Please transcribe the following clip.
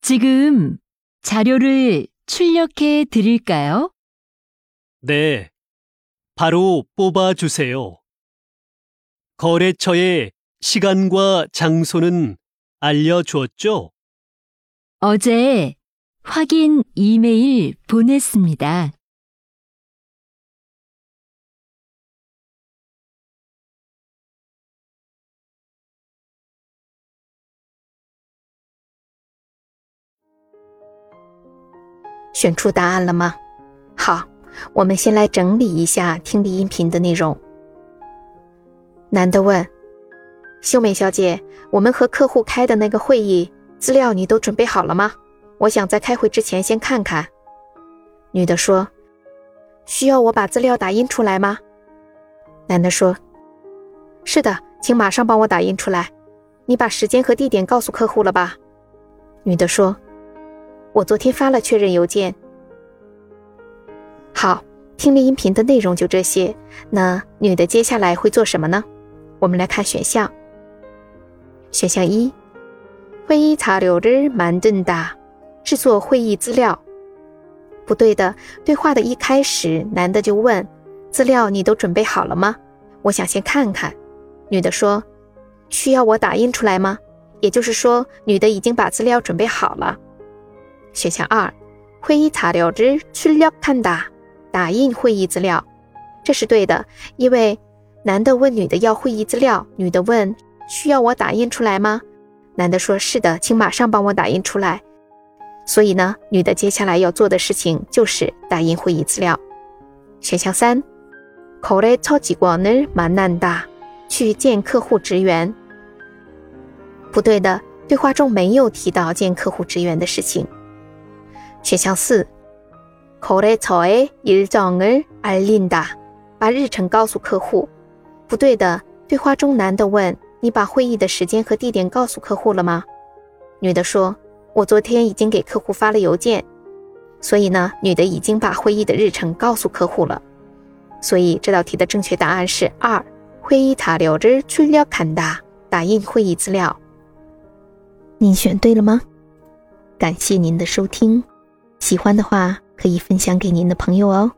지금 자료를 출력해 드릴까요? 네, 바로 뽑아주세요. 거래처의 시간과 장소는 알려주었죠? 어제 확인 이메일 보냈습니다. “选出答案了吗？好，我们先来整理一下听力音频的内容。男的问：“秀美小姐，我们和客户开的那个会议资料你都准备好了吗？我想在开会之前先看看。”女的说：“需要我把资料打印出来吗？”男的说：“是的，请马上帮我打印出来。你把时间和地点告诉客户了吧？”女的说：“我昨天发了确认邮件。”好，听力音频的内容就这些。那女的接下来会做什么呢？我们来看选项。选项一，会议자료를만든 다， 制作会议资料。不对的，对话的一开始，男的就问：“资料你都准备好了吗？我想先看看。”女的说：“需要我打印出来吗？”也就是说，女的已经把资料准备好了。 选项二，会议자료를출력한 다， 打印会议资料，这是对的，因为男的问女的要会议资料，女的问需要我打印出来吗？男的说是的，请马上帮我打印出来。所以呢，女的接下来要做的事情就是打印会议资料。选项三，거래처직원을만난 다， 去见客户职员。不对的，对话中没有提到见客户职员的事情。 选项四，거래처의일정을알린 다， 把日程告诉客户。不对的，对话中男的问你把会议的时间和地点告诉客户了吗？女的说，我昨天已经给客户发了邮件。所以呢，女的已经把会议的日程告诉客户了。所以这道题的正确答案是二，会议자료를출력한 다， 打印会议资料。您选对了吗？感谢您的收听， 喜欢的话可以分享给您的朋友哦。